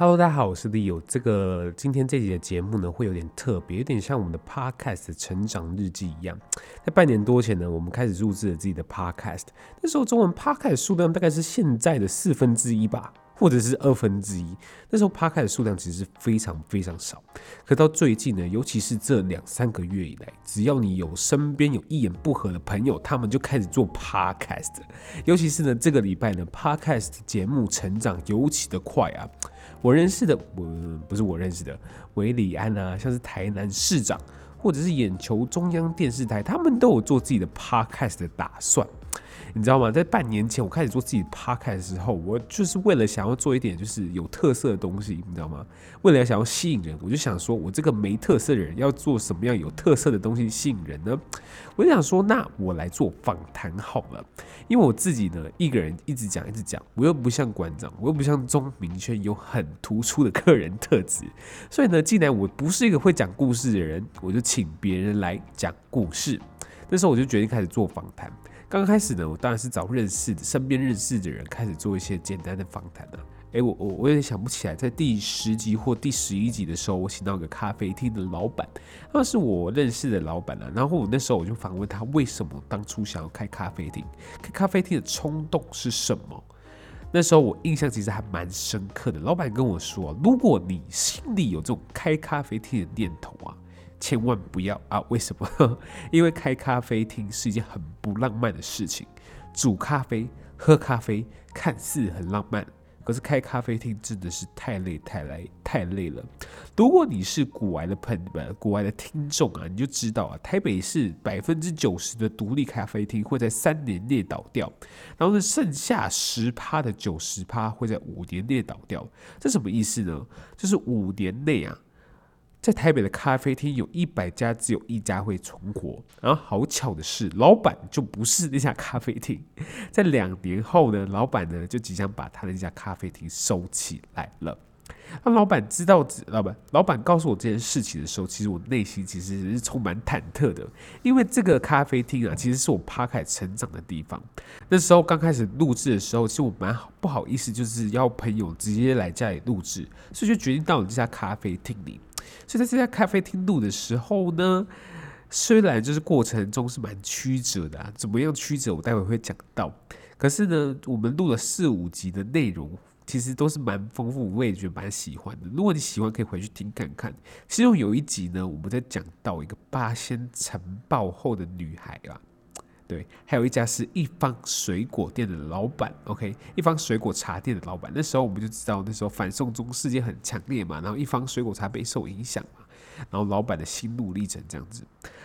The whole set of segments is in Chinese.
Hello，大家好，我是 Leo。这个今天这集的节目呢，会有点特别，有点像我们的 Podcast 成长日记一样。在半年多前呢，我们开始录制了自己的 Podcast。那时候中文 Podcast 数量大概是现在的四分之一吧，或者是二分之一。那时候 Podcast 数量其实非常非常少。可到最近呢，尤其是这两三个月以来，只要你有身边有一言不合的朋友，他们就开始做 Podcast。尤其是呢，这个礼拜呢，Podcast 节目成长尤其的快啊。我认识的，我不是我认识的，韦礼安啊，像是台南市长，或者是眼球中央电视台，他们都有做自己的 podcast 的打算。你知道吗？在半年前我开始做自己 p o c a 的时候，我就是为了想要做一点就是有特色的东西，你知道吗？为了想要吸引人，我就想说，我这个没特色的人要做什么样有特色的东西吸引人呢？我就想说，那我来做访谈好了，因为我自己呢一个人一直讲一直讲，我又不像馆长，我又不像钟明轩有很突出的个人特质，所以呢，既然我不是一个会讲故事的人，我就请别人来讲故事。那时候我就决定开始做访谈。刚开始呢，我当然是找认识的、身边认识的人开始做一些简单的访谈了。哎，我我我有点想不起来，在第十集或第十一集的时候，我请到一个咖啡厅的老板，那是我认识的老板了。然后我那时候我就访问他，为什么当初想要开咖啡厅？开咖啡厅的冲动是什么？那时候我印象其实还蛮深刻的。老板跟我说，如果你心里有这种开咖啡厅的念头啊。千万不要啊！为什么？因为开咖啡厅是一件很不浪漫的事情。煮咖啡、喝咖啡看似很浪漫，可是开咖啡厅真的是太累、太累、太累了。如果你是古玩的朋友、们、古玩的听众啊，你就知道啊，台北市百分之九十的独立咖啡厅会在三年内倒掉，然后呢，剩下十趴的九十趴会在五年内倒掉。这什么意思呢？就是五年内啊。在台北的咖啡厅有一百家，只有一家会存活。然后好巧的是，老板就不是那家咖啡厅。在两年后呢，老板呢就即将把他的那家咖啡厅收起来了。当老板知道，老板老板告诉我这件事情的时候，其实我内心其实是充满忐忑的，因为这个咖啡厅啊，其实是我 Podcast 成长的地方。那时候刚开始录制的时候，其实我蛮不好意思，就是要朋友直接来家里录制，所以就决定到了这家咖啡厅里。所以在这家咖啡厅录的时候呢，虽然就是过程中是蛮曲折的啊，怎么样曲折我待会会讲到。可是呢，我们录了四五集的内容，其实都是蛮丰富，我也觉得蛮喜欢的。如果你喜欢，可以回去听看看。其中有一集呢，我们在讲到一个八仙尘爆后的女孩啊。对，还有一家是一方水果店的老板，OK，一方水果茶店的老板。那时候我们就知道，那时候反送中事件很强烈嘛，然后一方水果茶备受影响嘛，然后老板的心路历程这样子。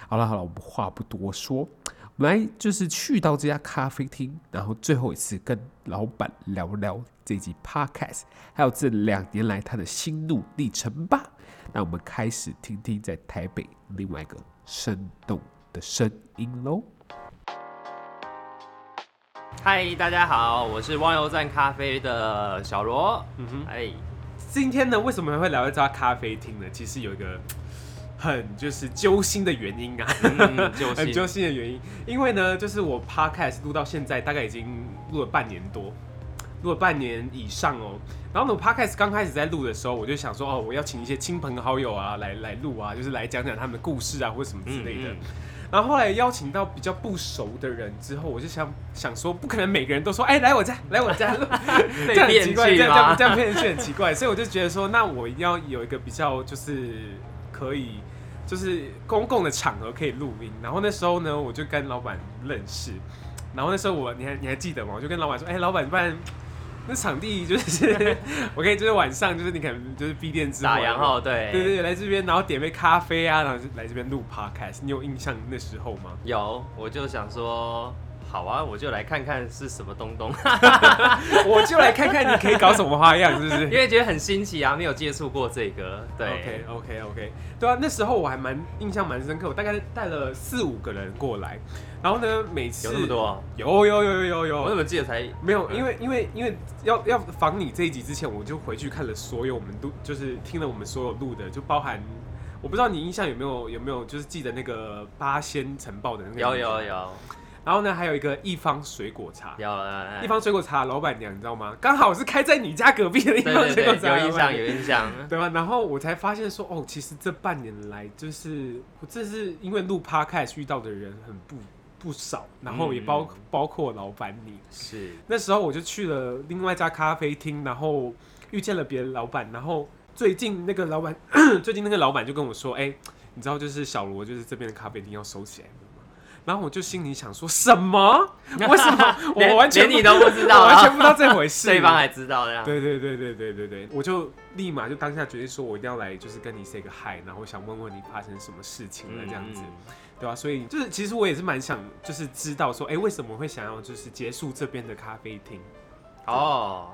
好了好了，我们话不多说，我们来就是去到这家咖啡厅，然后最后一次跟老板聊聊这集 Podcast，还有这两年来他的心路历程吧。那我们开始听听在台北另外一个生动的声音喽。嗨，大家好，我是汪油站咖啡的小罗。嗯哼，哎，今天呢，为什么会聊一家咖啡厅呢？其实有一个很就是揪心的原因啊，嗯、揪心 很揪心的原因。因为呢，就是我 Podcast 录到现在，大概已经录了半年多，录了半年以上哦。然后呢，我 Podcast 刚开始在录的时候，我就想说，哦，我要请一些亲朋好友啊，来来录啊，就是来讲讲他们的故事啊，或什么之类的。嗯嗯然后后来邀请到比较不熟的人之后，我就想想说，不可能每个人都说，哎，来我家，来我家，这样很奇怪，这样这样这样变成很奇怪，所以我就觉得说，那我一定要有一个比较就是可以就是公共的场合可以录音。然后那时候呢，我就跟老板认识，然后那时候我你还你还记得吗？我就跟老板说，哎，老板，不然。那场地就是，我可以就是晚上就是你可能就是闭店之后，然后对对对，来这边然后点杯咖啡啊，然后就来这边录 podcast。你有印象那时候吗？有，我就想说。好啊，我就来看看是什么东东，我就来看看你可以搞什么花样，是不是？因为觉得很新奇啊，没有接触过这个。对，OK OK OK，对啊，那时候我还蛮印象蛮深刻，我大概带了四五个人过来，然后呢，每次有那么多？有有有有有有，我怎么记得才没有？因为因为因为要要防你这一集之前，我就回去看了所有我们录，就是听了我们所有录的，就包含我不知道你印象有没有有没有，就是记得那个八仙尘爆的那个。有有有。然后呢，还有一个一方水果茶，有了，一方水果茶老板娘，你知道吗？刚好是开在你家隔壁的一方水果茶，有印象，有印象，对吧？然后我才发现说，哦，其实这半年来，就是我这是因为录 Podcast 遇到的人很不不少，然后也包、嗯、包括老板你，是那时候我就去了另外一家咖啡厅，然后遇见了别的老板，然后最近那个老板，最近那个老板就跟我说，哎、欸，你知道就是小罗就是这边的咖啡厅要收起来。然后我就心里想说什么？为什么我完全连你都不知道，我完全不知道这回事。对方还知道呀？对对对对对对对，我就立马就当下决定说，我一定要来，就是跟你 say 个 hi，然后想问问你发生什么事情了，这样子，对吧？所以就是其实我也是蛮想，就是知道说，哎，为什么会想要就是结束这边的咖啡厅？哦。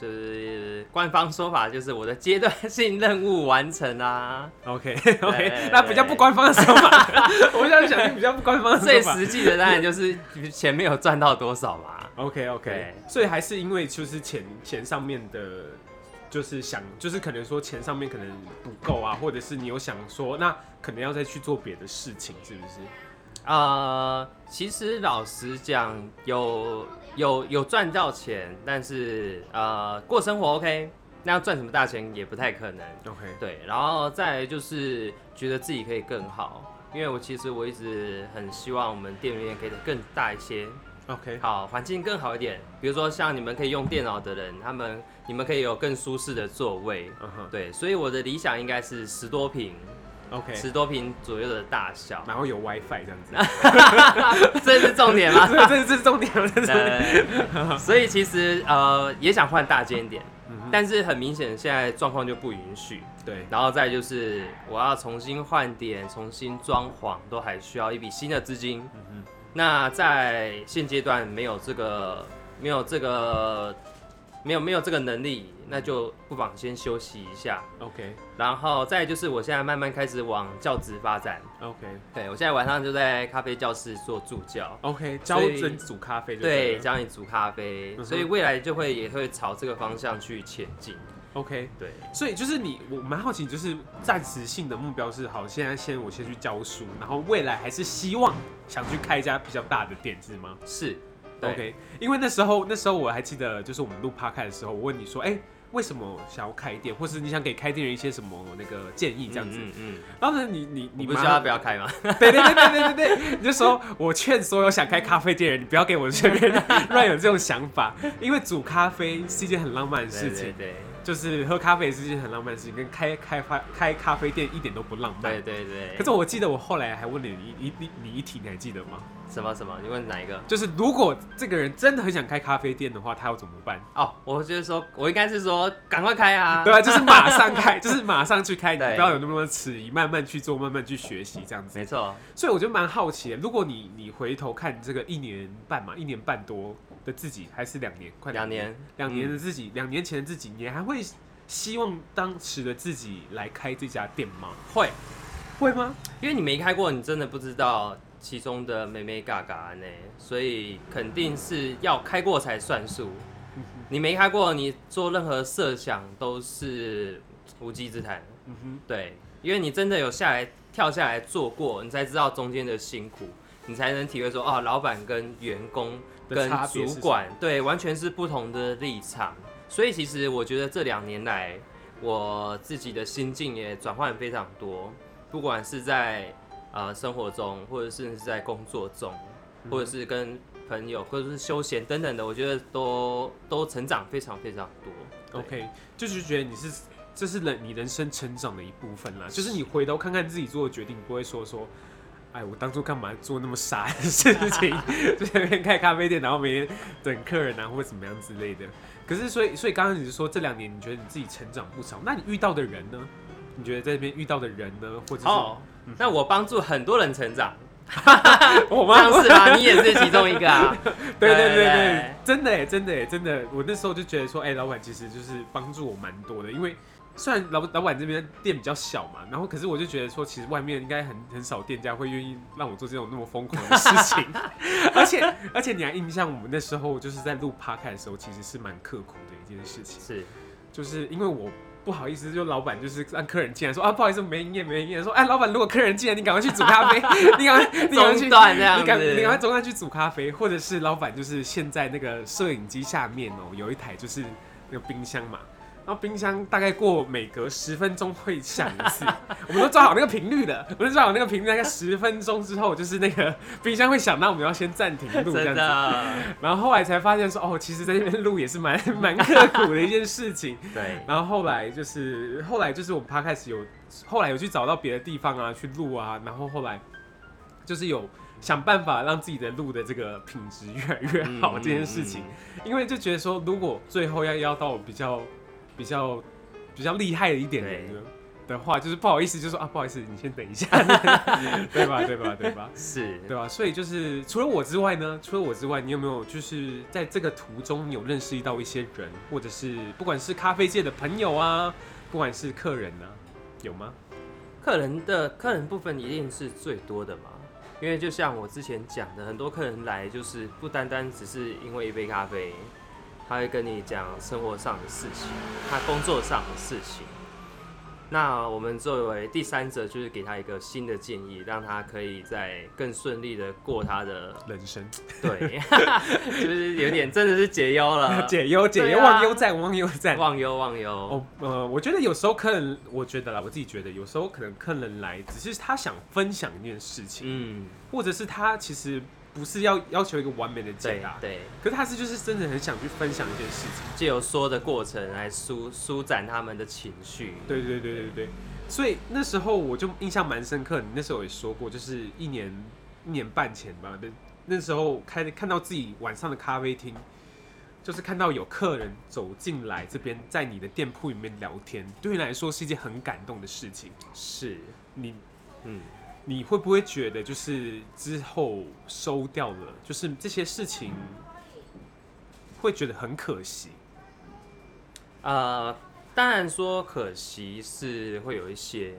就是官方说法，就是我的阶段性任务完成啊。OK OK，那比较不官方的说法，我现在想听比较不官方的说法。最实际的当然就是钱没有赚到多少嘛。OK OK，所以还是因为就是钱钱上面的，就是想就是可能说钱上面可能不够啊，或者是你有想说那可能要再去做别的事情，是不是？呃，其实老实讲，有有有赚到钱，但是呃，过生活 OK，那要赚什么大钱也不太可能。OK，对，然后再来就是觉得自己可以更好，因为我其实我一直很希望我们店里面可以更大一些。OK，好，环境更好一点，比如说像你们可以用电脑的人，他们你们可以有更舒适的座位。Uh huh. 对，所以我的理想应该是十多坪。OK，十多平左右的大小，然后有 WiFi 这样子，这是重点吗？这是重点吗？对，所以其实呃也想换大间一点，嗯、但是很明显现在状况就不允许。对，然后再就是我要重新换点、重新装潢，都还需要一笔新的资金。那在现阶段没有这个，没有这个。没有没有这个能力，那就不妨先休息一下。OK，然后再就是我现在慢慢开始往教职发展。OK，对我现在晚上就在咖啡教室做助教。OK，教人煮咖啡。对，教你煮咖啡，所以未来就会也会朝这个方向去前进。OK，对，所以就是你，我蛮好奇，就是暂时性的目标是好，现在先我先去教书，然后未来还是希望想去开一家比较大的店，是吗？是。对 OK，因为那时候那时候我还记得，就是我们录 Podcast 的时候，我问你说，哎、欸，为什么想要开店，或是你想给开店人一些什么那个建议这样子？嗯，嗯，嗯，然后呢，你你你不是叫他不要开吗？对对对对对对对，你就说我劝所有想开咖啡店人，你不要给我这边 乱有这种想法，因为煮咖啡是一件很浪漫的事情。对，对，对。就是喝咖啡是一件很浪漫的事情，跟开开发开咖啡店一点都不浪漫。对对对。可是我记得我后来还问了你一你你一题，你还记得吗？什么什么？你问哪一个？就是如果这个人真的很想开咖啡店的话，他要怎么办？哦，我就是说，我应该是说赶快开啊！对啊，就是马上开，就是马上去开，不要有那么多迟疑，慢慢去做，慢慢去学习，这样子。没错。所以我就蛮好奇的，如果你你回头看这个一年半嘛，一年半多的自己，还是两年，快两年，两年的自己，两、嗯、年前的自己，你还会？希望当时的自己来开这家店吗？会，会吗？因为你没开过，你真的不知道其中的妹妹嘎嘎呢，所以肯定是要开过才算数。你没开过，你做任何设想都是无稽之谈。嗯哼，对，因为你真的有下来跳下来做过，你才知道中间的辛苦，你才能体会说，哦，老板跟员工跟主管，对，完全是不同的立场。所以其实我觉得这两年来，我自己的心境也转换非常多，不管是在呃生活中，或者是在工作中，或者是跟朋友，或者是休闲等等的，我觉得都都成长非常非常多。OK，就是觉得你是这是人你人生成长的一部分啦，就是你回头看看自己做的决定，不会说说。哎，我当初干嘛做那么傻的事情？就在那边开咖啡店，然后每天等客人啊，或者怎么样之类的。可是，所以，所以刚刚你是说这两年你觉得你自己成长不少，那你遇到的人呢？你觉得在这边遇到的人呢？或者是？哦，那我帮助很多人成长，我吗？是吧？你也是其中一个啊。对对对对，真的哎，真的哎，真的。我那时候就觉得说，哎，老板其实就是帮助我蛮多的，因为。虽然老老板这边店比较小嘛，然后可是我就觉得说，其实外面应该很很少店家会愿意让我做这种那么疯狂的事情，而且而且你还印象我们那时候就是在录 Podcast 的时候，其实是蛮刻苦的一件事情，是，就是因为我不好意思，就老板就是让客人进来说啊，不好意思，没营业，没营业。说哎，老板，如果客人进来，你赶快去煮咖啡，你赶快，你赶快去，你赶你赶快中断去煮咖啡，或者是老板就是现在那个摄影机下面哦，有一台就是那个冰箱嘛。然后冰箱大概过每隔十分钟会响一次，我们都抓好那个频率的，我们抓好那个频率，大概十分钟之后就是那个冰箱会响，那我们要先暂停录这样子。然后后来才发现说，哦，其实在那边录也是蛮 蛮刻苦的一件事情。对。然后后来就是后来就是我们 Podcast 有后来有去找到别的地方啊去录啊，然后后来就是有想办法让自己的录的这个品质越来越好这件事情，因为就觉得说如果最后要要到比较。比较比较厉害的一点人的话，就是不好意思，就说啊，不好意思，你先等一下，对吧？对吧？对吧？是，对吧？所以就是除了我之外呢，除了我之外，你有没有就是在这个途中，有认识到一些人，或者是不管是咖啡界的朋友啊，不管是客人呢、啊，有吗？客人的客人部分一定是最多的嘛，因为就像我之前讲的，很多客人来就是不单单只是因为一杯咖啡。他会跟你讲生活上的事情，他工作上的事情。那我们作为第三者，就是给他一个新的建议，让他可以在更顺利的过他的人生。对，就是有点真的是解忧了，解忧解忧，忘忧在忘忧在忘忧忘忧。哦，呃，我觉得有时候客人，我觉得啦，我自己觉得有时候可能客人来，只是他想分享一件事情，嗯，或者是他其实。不是要要求一个完美的解答，对，对，可是他是就是真的很想去分享一件事情，借由说的过程来舒舒展他们的情绪。对对对对对，所以那时候我就印象蛮深刻。你那时候也说过，就是一年一年半前吧，那那时候开看到自己晚上的咖啡厅，就是看到有客人走进来这边，在你的店铺里面聊天，对你来说是一件很感动的事情。是你，嗯。你会不会觉得，就是之后收掉了，就是这些事情，会觉得很可惜？呃，当然说可惜是会有一些，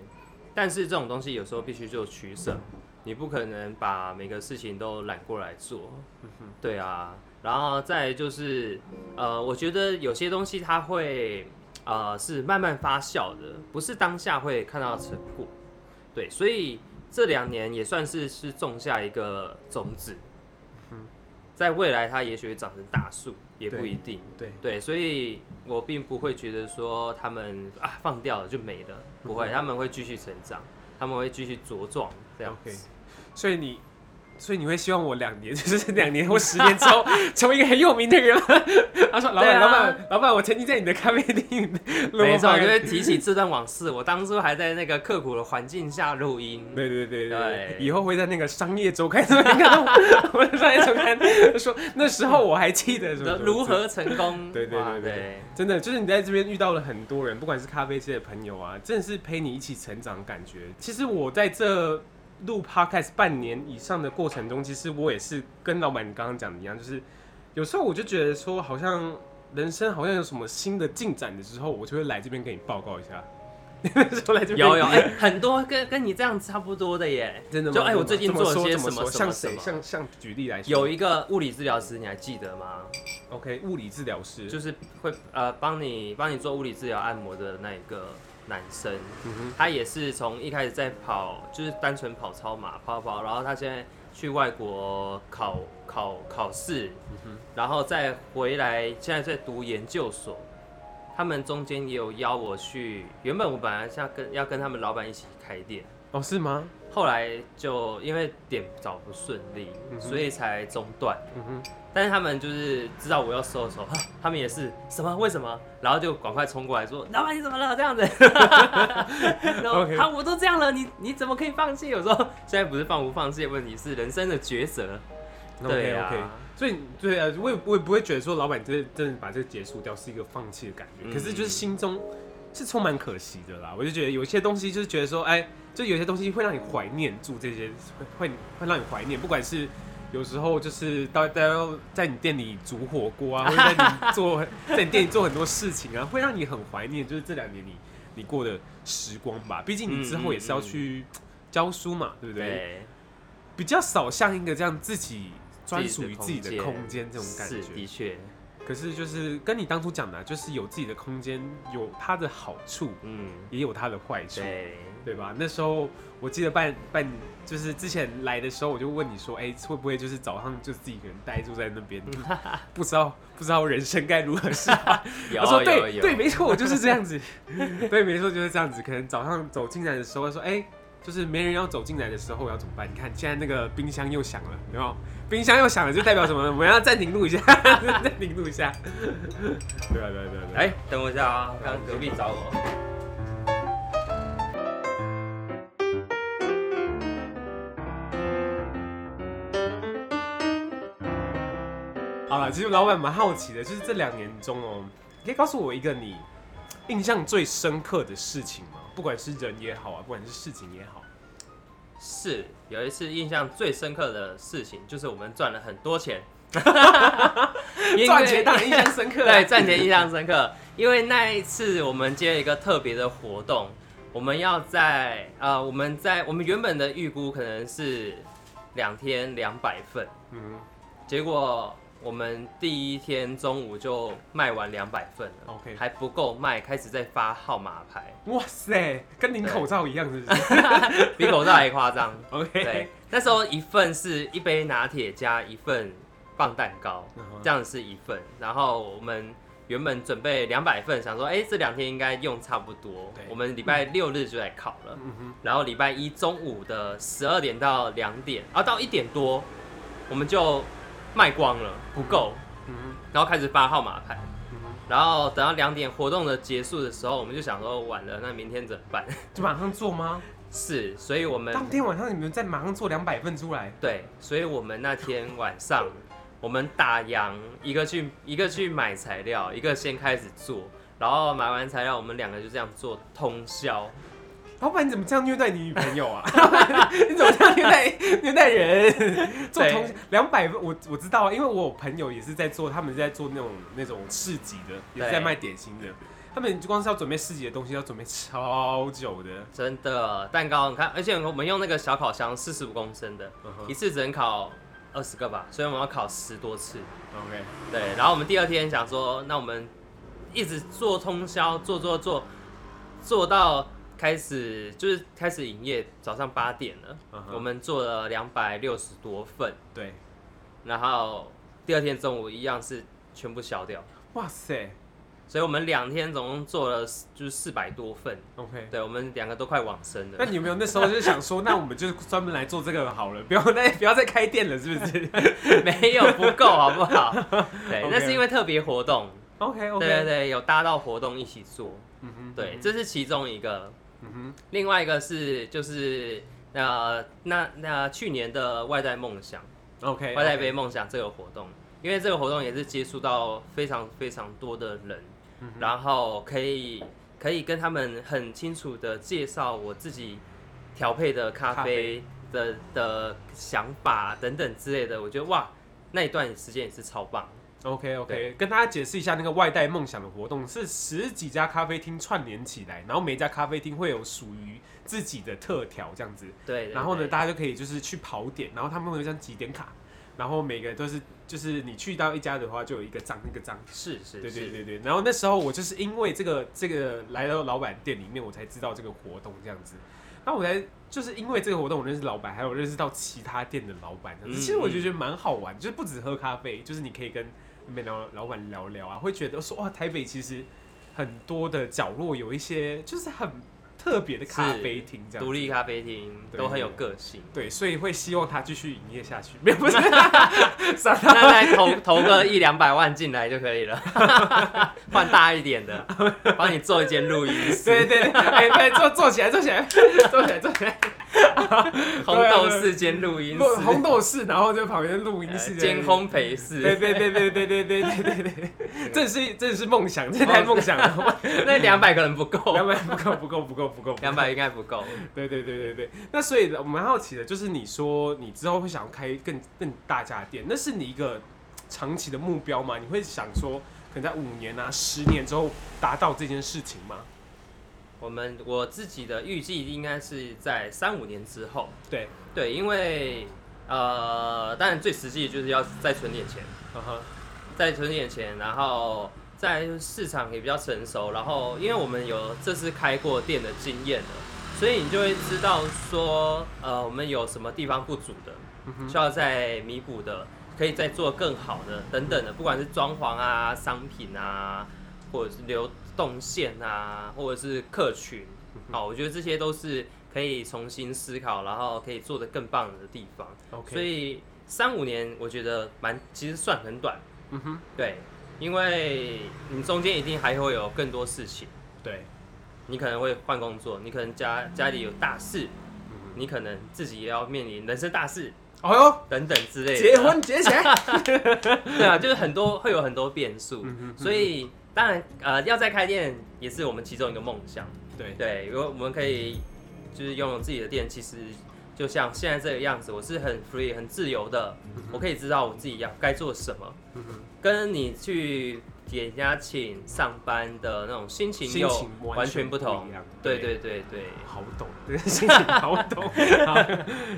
但是这种东西有时候必须做取舍，你不可能把每个事情都揽过来做。对啊，然后再就是，呃，我觉得有些东西它会，呃，是慢慢发酵的，不是当下会看到成果。对，所以。这两年也算是是种下一个种子，在未来它也许会长成大树，也不一定。对对，对，所以我并不会觉得说他们啊放掉了就没了，不会，他们会继续成长，他们会继续茁壮这样子。所以你。所以你会希望我两年，就是两年或十年之后，成为一个很有名的人吗？他说：“老板，老板，老板，我曾经在你的咖啡厅。”没错，我就会提起这段往事。我当初还在那个刻苦的环境下录音。对对对对，对以后会在那个商业周刊上面看到我的商业周刊说那时候我还记得什么如何成功。对对对对，真的就是你在这边遇到了很多人，不管是咖啡界的朋友啊，真的是陪你一起成长的感觉。其实我在这。录 Podcast 半年以上的过程中，其实我也是跟老板你刚刚讲的一样，就是有时候我就觉得说，好像人生好像有什么新的进展的时候，我就会来这边给你报告一下。说来这边有有哎，很多跟跟你这样差不多的耶，真的吗？就哎，我最近做了些什么？像谁？像像举例来说，有一个物理治疗师，你还记得吗？OK，物理治疗师就是会呃帮你帮你做物理治疗按摩的那一个。男生，他也是从一开始在跑，就是单纯跑超马跑跑，然后他现在去外国考考考试，然后再回来，现在在读研究所。他们中间也有邀我去，原本我本来是要跟要跟他们老板一起开店，哦，是吗？后来就因为点找不顺利，所以才中断。但是他们就是知道我要收的时候，他们也是什么为什么，然后就赶快冲过来说：“老板你怎么了？”这样子，然后他我都这样了，你你怎么可以放弃？有时候现在不是放不放弃的问题，是人生的抉择。对啊，okay, okay. 所以对啊，我也我也不会觉得说老板真的真的把这个结束掉是一个放弃的感觉，可是就是心中是充满可惜的啦。我就觉得有些东西就是觉得说，哎，就有些东西会让你怀念住这些，会会让你怀念，不管是。有时候就是大家在你店里煮火锅啊，或者在你做在你店里做很多事情啊，会让你很怀念，就是这两年你你过的时光吧。毕竟你之后也是要去教书嘛，对不对？对。比较少像一个这样自己专属于自己的空间这种感觉。的确，可是就是跟你当初讲的，就是有自己的空间，有它的好处，嗯，也有它的坏处，对，对吧？那时候我记得半半，就是之前来的时候，我就问你说，哎，会不会就是早上就自己一个人呆住在那边，不知道不知道人生该如何是好？有我说对对，没错，我就是这样子，对，没错就是这样子。可能早上走进来的时候说，哎。就是没人要走进来的时候我要怎么办？你看现在那个冰箱又响了，有没有？冰箱又响了，就代表什么？我们要暂停录一下，暂停录一下。对啊，对啊，对啊。哎、欸，等我一下啊，刚隔壁找我。其实老板蛮好奇的，就是这两年中哦，你可以告诉我一个你印象最深刻的事情吗？不管是人也好啊，不管是事情也好，是有一次印象最深刻的事情，就是我们赚了很多钱。赚钱当然印象深刻，对，赚钱印象深刻。因为那一次我们接了一个特别的活动，我们要在呃，我们在我们原本的预估可能是两天两百份，嗯，结果。我们第一天中午就卖完两百份了，OK，还不够卖，开始在发号码牌。哇塞，跟领口罩一样，是不是？比口罩还夸张。OK，对，那时候一份是一杯拿铁加一份棒蛋糕，这样是一份。然后我们原本准备两百份，想说，哎，这两天应该用差不多。我们礼拜六日就来烤了，然后礼拜一中午的十二点到两点，啊，到一点多，我们就。卖光了，不够，嗯，然后开始发号码牌，嗯，然后等到两点活动的结束的时候，我们就想说晚了，那明天怎么办？就马上做吗？是，所以我们当天晚上你们再马上做两百份出来。对，所以我们那天晚上我们打烊，一个去一个去买材料，一个先开始做，然后买完材料，我们两个就这样做通宵。老板，你怎么这样虐待你女朋友啊？你怎么这样虐待虐待人？做同两百分，我我知道，因为我有朋友也是在做，他们是在做那种那种市集的，也是在卖点心的。他们光是要准备市集的东西，要准备超久的。真的，蛋糕你看，而且我们用那个小烤箱，四十五公升的，一次只能烤二十个吧，所以我们要烤十多次。OK，对。然后我们第二天想说，那我们一直做通宵，做做做，做到。开始就是开始营业，早上八点了，uh. 我们做了两百六十多份，对，然后第二天中午一样是全部销掉。哇塞！所以我们两天总共做了就是四百多份。OK，对，我们两个都快往生了。那你有没有那时候就想说，那我们就专门来做这个好了，不要再 不要再开店了，是不是？没有不够，好不好？对.那是因为特别活动。OK OK，对对对，有搭到活动一起做。嗯哼，对，这是其中一个。嗯哼，另外一个是就是呃那那去年的外带梦想，OK，外带杯梦想这个活动，因为这个活动也是接触到非常非常多的人，嗯、然后可以可以跟他们很清楚的介绍我自己调配的咖啡。的的想法等等之类的，我觉得哇那一段时间也是超棒。OK OK，跟大家解释一下，那个外带梦想的活动是十几家咖啡厅串联起来，然后每一家咖啡厅会有属于自己的特调这样子。对。然后呢，大家就可以就是去跑点，然后他们会有一张集点卡，然后每个都是就是你去到一家的话，就有一个章一个章。是是。对对对对。然后那时候我就是因为这个这个来到老板店里面，我才知道这个活动这样子。那我才就是因为这个活动，我认识老板，还有认识到其他店的老板。其实我就觉得蛮好玩，就是不止喝咖啡，就是你可以跟。没聊老板聊聊啊，会觉得说哇，台北其实很多的角落有一些就是很特别的咖啡厅，这样独立咖啡厅都很有个性，对，所以会希望他继续营业下去。没有，不是，那再投投个一两百万进来就可以了，换大一点的，帮你做一间录音室。对对对，哎，对，坐坐起来，坐起来，坐起来，坐起来。红豆室兼录音室，红豆室，然后就旁边录音室兼烘焙室。对对对对对对对对对对，这是这是梦想，这太梦想了。那两百可能不够，两百不够不够不够不够，两百应该不够。对对对对对，那所以我蛮好奇的，就是你说你之后会想要开更更大家店，那是你一个长期的目标吗？你会想说，可能在五年啊、十年之后达到这件事情吗？我们我自己的预计应该是在三五年之后。对对，因为呃，当然最实际的就是要再存点钱。Uh. 在存点钱，然后在市场也比较成熟，然后因为我们有这次开过店的经验了，所以你就会知道说，呃，我们有什么地方不足的，需要再弥补的，可以再做更好的等等的，不管是装潢啊、商品啊，或者是流动线啊，或者是客群，好，我觉得这些都是可以重新思考，然后可以做得更棒的地方。OK，所以三五年我觉得蛮，其实算很短。嗯哼，对，因为你中间一定还会有更多事情。对，你可能会换工作，你可能家家里有大事，你可能自己也要面临人生大事。哦哟，等等之类的。结婚结起来。对啊，就是很多会有很多变数，所以当然呃要再开店也是我们其中一个梦想。对对，如果我们可以就是拥有自己的店，其实。就像现在这个样子，我是很 free、很自由的，我可以知道我自己要该做什么，跟你去给人家请上班的那种心情又完全不同。对对对对，好懂，对，心情好懂。好，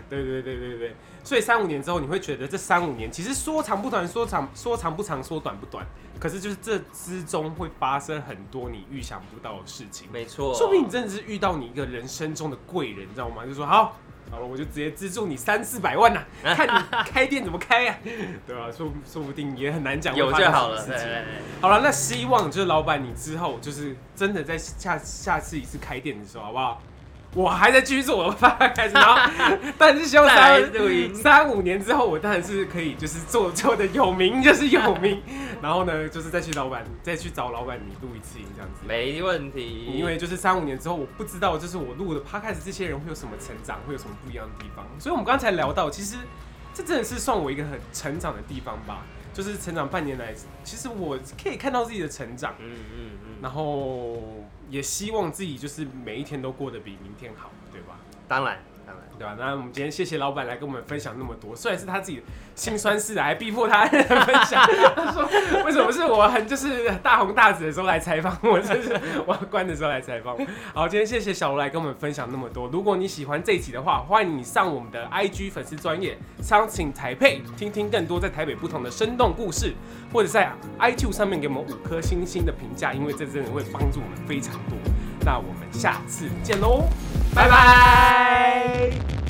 对对对对对。所以三五年之后，你会觉得这三五年其实说长不短，说长说长不长，说短不短。可是就是这之中会发生很多你预想不到的事情。没错，说不定你真的是遇到你一个人生中的贵人，你知道吗？就说好。好了，我就直接资助你三四百万呐、啊，看你开店怎么开呀、啊，对吧、啊？说说不定也很难讲。有就好了。对对对好了，那希望就是老板你之后就是真的在下下次一次开店的时候，好不好？我还在继续做我的 podcast，然后 但是希望三三五年之后，我当然是可以就是做做的有名就是有名，然后呢，就是再去老板再去找老板你录一次音这样子，没问题。因为就是三五年之后，我不知道就是我录的 podcast 这些人会有什么成长，会有什么不一样的地方。所以我们刚才聊到，其实这真的是算我一个很成长的地方吧。就是成长半年来，其实我可以看到自己的成长，嗯嗯嗯，然后也希望自己就是每一天都过得比明天好，对吧？当然。对吧？那我们今天谢谢老板来跟我们分享那么多，虽然是他自己心酸事还逼迫他分享。他说：“为什么是我很就是大红大紫的时候来采访我，就是我要关的时候来采访。”好，今天谢谢小罗来跟我们分享那么多。如果你喜欢这一集的话，欢迎你上我们的 IG 粉丝专业 Something Taipei，听听更多在台北不同的生动故事，或者在 iTune 上面给我们五颗星星的评价，因为这真的会帮助我们非常多。那我们下次见喽，拜拜。